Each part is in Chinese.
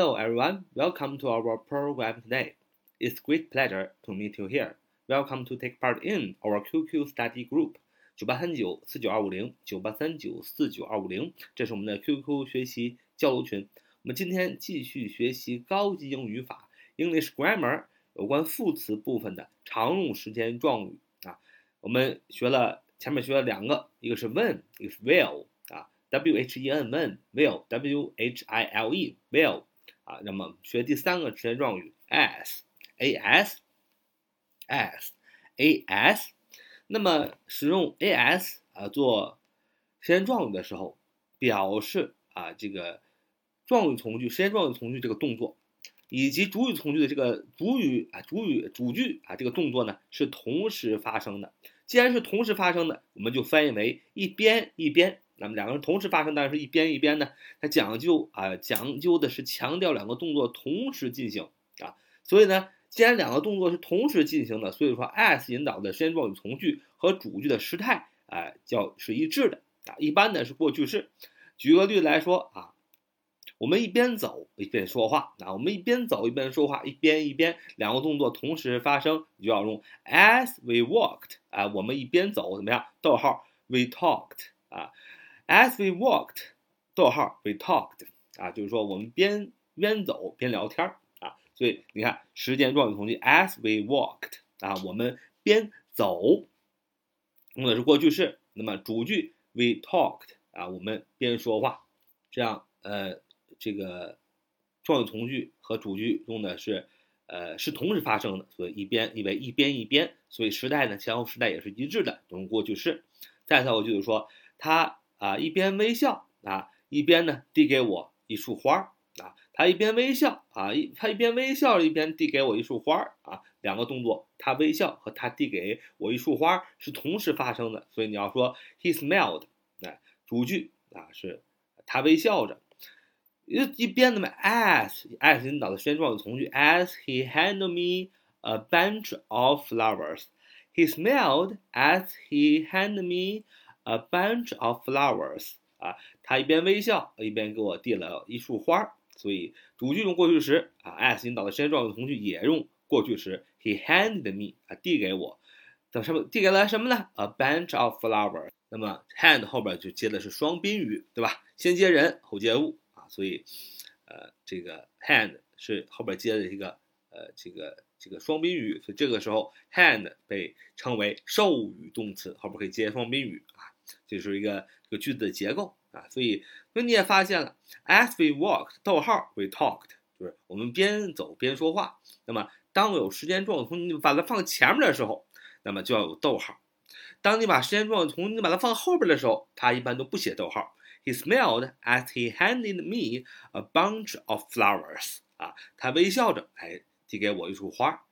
Hello everyone, welcome to our program today. It's great pleasure to meet you here. Welcome to take part in our QQ study group. 九八三九四九二五零九八三九四九二五零，这是我们的 QQ 学习交流群。我们今天继续学习高级英语法 English Grammar 有关副词部分的常用时间状语啊。我们学了前面学了两个，一个是 when，一个是 will 啊，w h e n when will w h i l e will。啊，那么学第三个时间状语 as，a s as a s，那么使用 a s 啊做时间状语的时候，表示啊这个状语从句、时间状语从句这个动作，以及主语从句的这个主语啊主语主句啊这个动作呢是同时发生的。既然是同时发生的，我们就翻译为一边一边。那么两个人同时发生，当然是一边一边呢。它讲究啊，讲究的是强调两个动作同时进行啊。所以呢，既然两个动作是同时进行的，所以说 as 引导的时间状语从句和主句的时态啊，叫是一致的啊。一般呢是过去式。举个例子来说啊，我们一边走一边说话啊，我们一边走一边说话，一边一边两个动作同时发生，你就要用 as we walked 啊，我们一边走怎么样？逗号 we talked 啊。As we walked，逗号，we talked，啊，就是说我们边边走边聊天儿啊，所以你看时间状语从句，as we walked，啊，我们边走，用的是过去式。那么主句 we talked，啊，我们边说话，这样呃，这个状语从句和主句用的是呃是同时发生的，所以一边因为一边一边，所以时态呢前后时态也是一致的，用过去式。再造个句子说他。啊，一边微笑啊，一边呢递给我一束花儿啊。他一边微笑啊，一他一边微笑一边递给我一束花儿啊。两个动作，他微笑和他递给我一束花是同时发生的，所以你要说 he smiled，哎，主句啊是他微笑着。一一边那么 as as 引导的时间状语从句 as he handed me a bunch of flowers。He smiled as he handed me。A bunch of flowers 啊，他一边微笑一边给我递了一束花，所以主句用过去时啊，as 引导的时间状语从句也用过去时。He handed me 啊，递给我，等什么？递给了什么呢？A bunch of flowers。那么 hand 后边就接的是双宾语，对吧？先接人后接物啊，所以呃，这个 hand 是后边接的一个呃这个。这个双宾语，所以这个时候 hand 被称为授予动词，后边可以接双宾语啊，这是一个这个句子的结构啊。所以，那你也发现了，as we walked，逗号，we talked，就是我们边走边说话。那么，当有时间状语从你把它放前面的时候，那么就要有逗号。当你把时间状语从你把它放后边的时候，它一般都不写逗号。He smiled as he handed me a bunch of flowers。啊，他微笑着，哎。递给我一束花，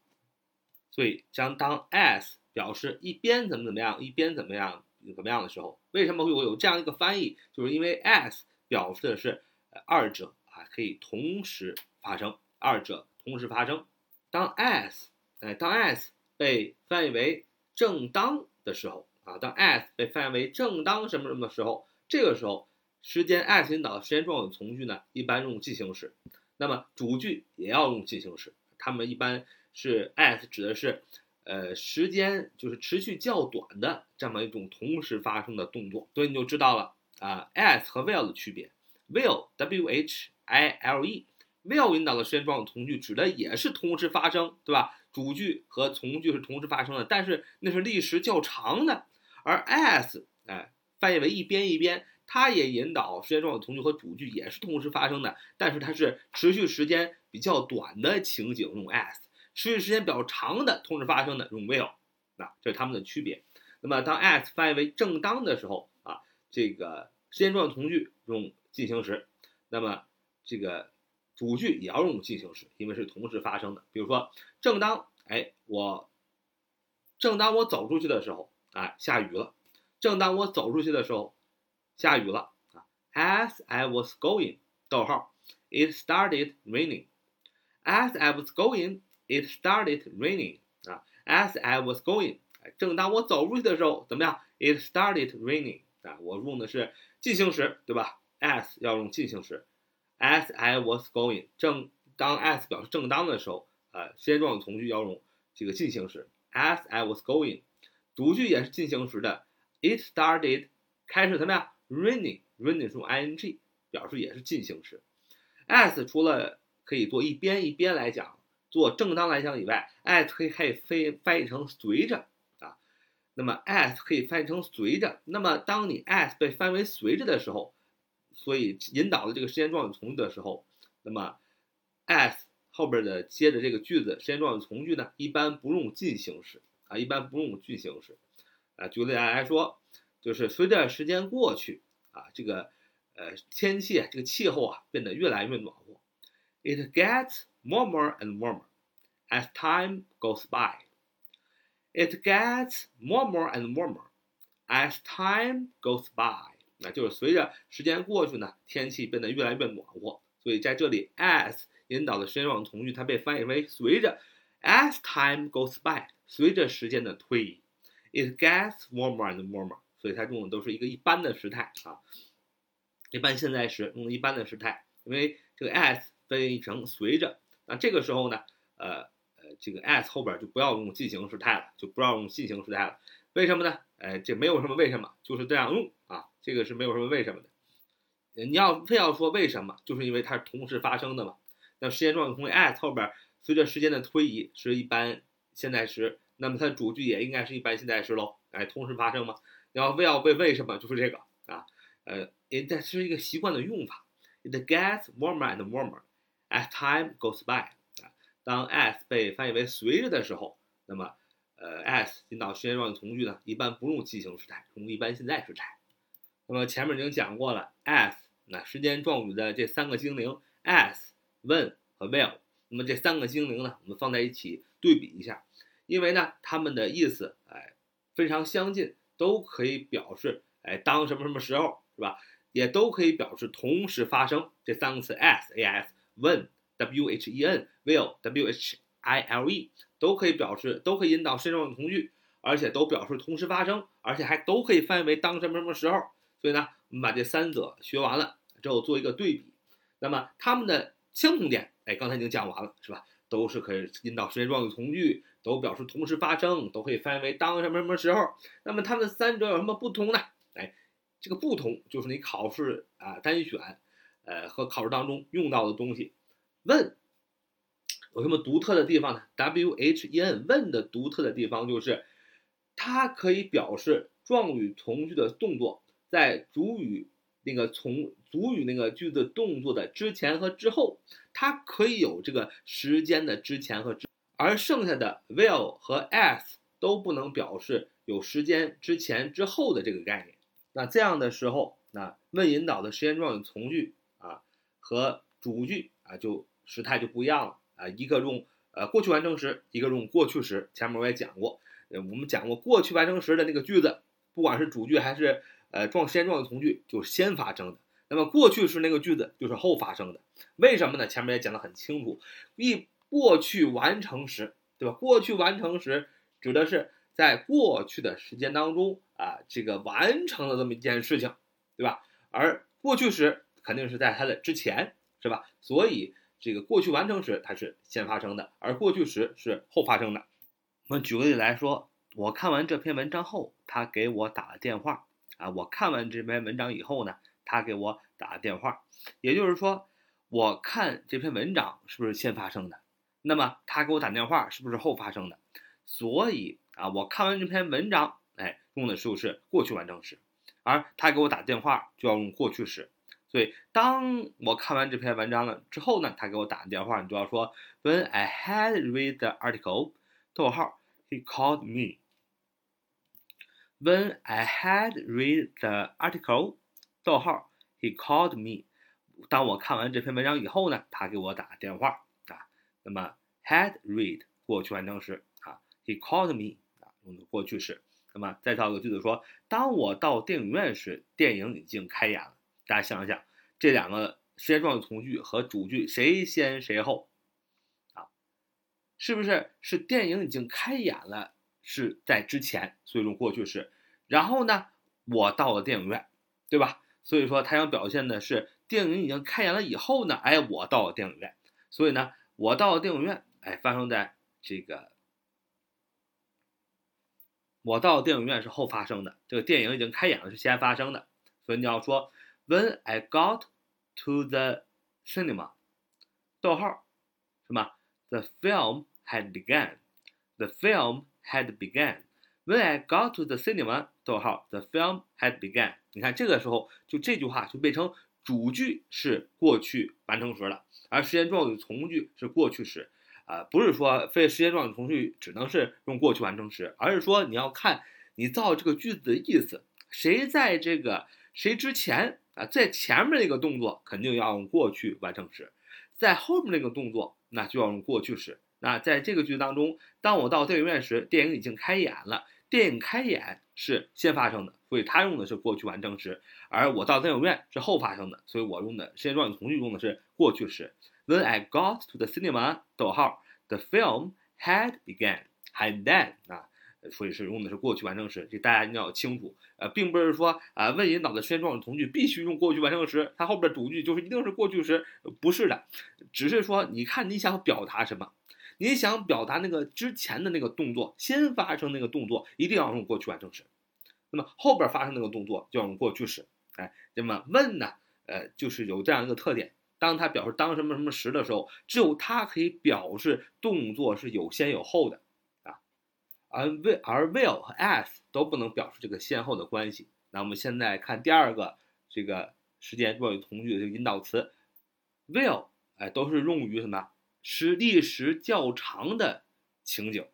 所以将当 as 表示一边怎么怎么样，一边怎么样怎么样的时候，为什么会有这样一个翻译？就是因为 as 表示的是二者啊可以同时发生，二者同时发生。当 as 哎当 as 被翻译为正当的时候啊，当 as 被翻译为正当什么什么的时候，这个时候时间 as 引导的时间状语从句呢，一般用进行时，那么主句也要用进行时。他们一般是 as 指的是，呃，时间就是持续较短的这么一种同时发生的动作，所以你就知道了啊，as 和 while 的区别。will w h i l e will 引导的时间状语从句指的也是同时发生，对吧？主句和从句是同时发生的，但是那是历时较长的。而 as 哎，翻译为一边一边。它也引导时间状语从句和主句也是同时发生的，但是它是持续时间比较短的情景用 as，持续时间比较长的同时发生的用 will，啊，这是它们的区别。那么当 as 翻译为正当的时候啊，这个时间状语从句用进行时，那么这个主句也要用进行时，因为是同时发生的。比如说，正当哎我，正当我走出去的时候啊，下雨了。正当我走出去的时候。下雨了啊！As I was going，逗号，it started raining. As I was going, it started raining. 啊，As I was going，正当我走出去的时候，怎么样？It started raining. 啊，我用的是进行时，对吧？As 要用进行时 as I was going，正当 as 表示正当的时候，呃，时间状语从句要用这个进行时。as I was going，主句也是进行时的。It started，开始怎么样？raining，raining 是用 ing，表示也是进行时。as 除了可以做一边一边来讲，做正当来讲以外，as 可以可以非翻译成随着啊。那么 as 可以翻译成随着。那么当你 as 被翻为随着的时候，所以引导的这个时间状语从句的时候，那么 as 后边的接着这个句子时间状语从句呢，一般不用进行时啊，一般不用进行时啊。举个例子来说，就是随着时间过去啊，这个呃天气啊这个气候啊变得越来越暖和。It gets warmer and warmer as time goes by. It gets warmer and warmer as time goes by. 那就是随着时间过去呢，天气变得越来越暖和。所以在这里，as 引导的时间状语从句，它被翻译为随着 as time goes by，随着时间的推移，it gets warmer and warmer。所以它用的都是一个一般的时态啊，一般现在时用的一般的时态，因为这个 as 翻译成随着， 那这个时候呢，呃呃，这个 as 后边就不要用进行时态了，就不要用进行时态了。为什么呢？哎，这没有什么为什么，就是这样用啊。这个是没有什么为什么的。你要非要说为什么，就是因为它是同时发生的嘛。那时间状语从句 as 后边随着时间的推移是一般现在时，那么它的主句也应该是一般现在时喽。哎，同时发生嘛。你要非要问为什么，就是这个啊。呃，，it 是一个习惯的用法。It gets warmer and warmer as time goes by。啊，当 as 被翻译为随着的时候，那么呃 as 引导时间状语从句呢，一般不用进行时态，用一般现在时态。那么前面已经讲过了，as 那时间状语的这三个精灵，as、when 和 will。那么这三个精灵呢，我们放在一起对比一下，因为呢，它们的意思哎非常相近，都可以表示哎当什么什么时候是吧？也都可以表示同时发生。这三个词 as、as、when、w h e n、will、w h i l e 都可以表示，都可以引导时间状语从句，而且都表示同时发生，而且还都可以翻译为当什么什么时候。所以呢，我们把这三者学完了之后做一个对比，那么它们的相同点，哎，刚才已经讲完了，是吧？都是可以引导时间状语从句，都表示同时发生，都可以翻译为当什么什么时候。那么它们三者有什么不同呢？哎，这个不同就是你考试啊单选，呃和考试当中用到的东西。问有什么独特的地方呢？W H E N 问的独特的地方就是它可以表示状语从句的动作。在主语那个从主语那个句子动作的之前和之后，它可以有这个时间的之前和之，而剩下的 will 和 as 都不能表示有时间之前之后的这个概念。那这样的时候，那问引导的时间状语从句和主句啊就时态就不一样了啊，一个用呃过去完成时，一个用过去时。前面我也讲过，呃我们讲过过去完成时的那个句子，不管是主句还是呃，状先状语从句就是先发生的，那么过去时那个句子就是后发生的。为什么呢？前面也讲得很清楚，一过去完成时，对吧？过去完成时指的是在过去的时间当中啊，这个完成了这么一件事情，对吧？而过去时肯定是在它的之前，是吧？所以这个过去完成时它是先发生的，而过去时是后发生的。我们举个例来说，我看完这篇文章后，他给我打了电话。啊，我看完这篇文章以后呢，他给我打了电话，也就是说，我看这篇文章是不是先发生的？那么他给我打电话是不是后发生的？所以啊，我看完这篇文章，哎，用的就是过去完成时，而他给我打电话就要用过去时。所以当我看完这篇文章了之后呢，他给我打电话，你就要说，When I had read the article，逗号，he called me。When I had read the article，逗号，he called me。当我看完这篇文章以后呢，他给我打电话啊。那么 had read 过去完成时啊，he called me 啊，用的过去式。那么再造个句子说，当我到电影院时，电影已经开演了。大家想一想，这两个时间状语从句和主句谁先谁后啊？是不是是电影已经开演了？是在之前，所以用过去式。然后呢，我到了电影院，对吧？所以说他想表现的是电影已经开演了以后呢，哎，我到了电影院，所以呢，我到了电影院，哎，发生在这个，我到电影院是后发生的，这个电影已经开演了是先发生的，所以你要说 When I got to the cinema，逗号，什么？The film had begun，the film had begun。When I got to the cinema，逗号，the film had begun。你看这个时候，就这句话就变成主句是过去完成时了，而时间状语从句是过去时。啊，不是说非时间状语从句只能是用过去完成时，而是说你要看你造这个句子的意思，谁在这个谁之前啊，在前面那个动作肯定要用过去完成时，在后面那个动作那就要用过去时。那在这个句子当中，当我到电影院时，电影已经开演了。电影开演是先发生的，所以它用的是过去完成时；而我到电影院是后发生的，所以我用的时间状语从句用的是过去时。When I got to the cinema，逗号，the film had begun，had then 啊，所以是用的是过去完成时，这大家一定要清楚。呃，并不是说啊，问引导的时间状语从句必须用过去完成时，它后边主句就是一定是过去时，不是的，只是说你看你想表达什么。你想表达那个之前的那个动作，先发生那个动作一定要用过去完成时，那么后边发生那个动作就要用过去时。哎，那么问呢？呃，就是有这样一个特点，当它表示当什么什么时的时候，只有它可以表示动作是有先有后的，而 will 而 will 和 as 都不能表示这个先后的关系。那我们现在看第二个这个时间状语从句的这个引导词 will，哎，都是用于什么？是历时较长的情景，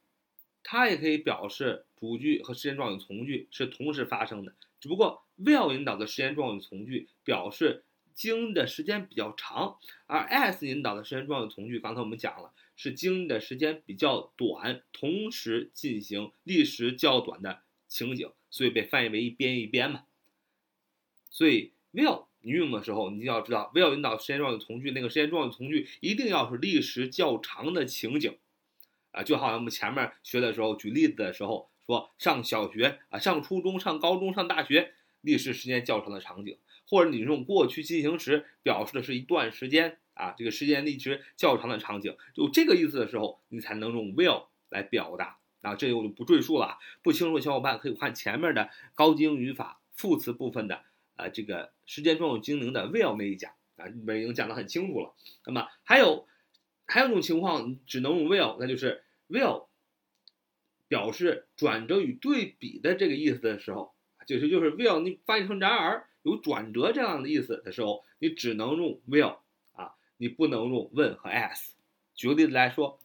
它也可以表示主句和时间状语从句是同时发生的。只不过 will 引导的时间状语从句表示经的时间比较长，而 as 引导的时间状语从句，刚才我们讲了是经的时间比较短，同时进行历时较短的情景，所以被翻译为一边一边嘛。所以 will。你用的时候，你就要知道，will 引导时间状语从句，那个时间状语从句一定要是历时较长的情景，啊，就好像我们前面学的时候举例子的时候说，上小学啊，上初中、上高中、上大学，历时时间较长的场景，或者你用过去进行时表示的是一段时间啊，这个时间历时较长的场景，就这个意思的时候，你才能用 will 来表达。啊，这里我就不赘述了，不清楚的小伙伴可以看前面的高级英语法副词部分的。啊，这个时间状语精灵的 will 那一讲啊，里面已经讲得很清楚了。那么还有还有一种情况，只能用 will，那就是 will 表示转折与对比的这个意思的时候，就是就是 will 你翻译成然而有转折这样的意思的时候，你只能用 will 啊，你不能用 when 和 as。举个例子来说，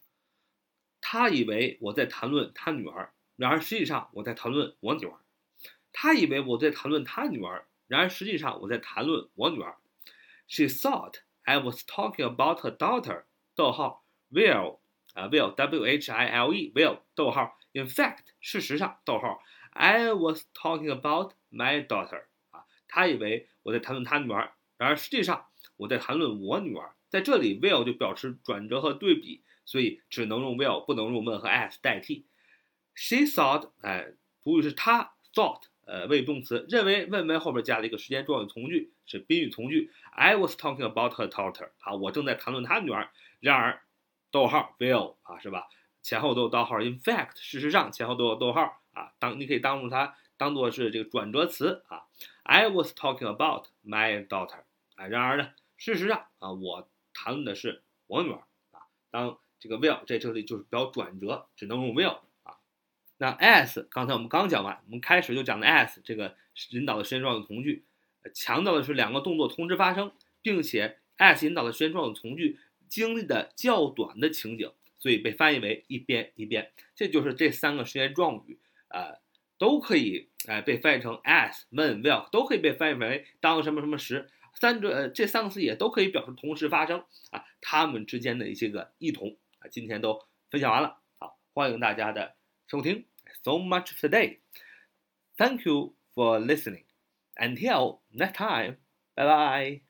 他以为我在谈论他女儿，然而实际上我在谈论我女儿。他以为我在谈论他女儿。然而实际上我在谈论我女儿。She thought I was talking about her daughter. 逗号 will 啊 will w h i l e will 逗号 in fact 事实上逗号 I was talking about my daughter 啊，他以为我在谈论他女儿。然而实际上我在谈论我女儿。在这里 will 就表示转折和对比，所以只能用 will，不能用 when 和 as 代替。She thought 哎，主语是她 thought。呃，谓语动词认为，when 后边加了一个时间状语从句，是宾语从句。I was talking about her daughter。啊，我正在谈论她女儿。然而，逗号 will 啊，是吧？前后都有逗号。In fact，事实上前后都有逗号啊。当你可以当做它当做是这个转折词啊。I was talking about my daughter。啊，然而呢，事实上啊，我谈论的是我女儿啊。当这个 will 在这里就是表转折，只能用 will 啊。那 as 刚才我们刚讲完，我们开始就讲的 as 这个引导的时间状语从句，强调的是两个动作同时发生，并且 as 引导的时间状语从句经历的较短的情景，所以被翻译为一边一边。这就是这三个时间状语，呃，都可以呃被翻译成 as、when、will，都可以被翻译为当什么什么时。三者这三个词也都可以表示同时发生啊，它们之间的一些个异同啊，今天都分享完了。好，欢迎大家的收听。so much today. Thank you for listening. Until next time, bye bye.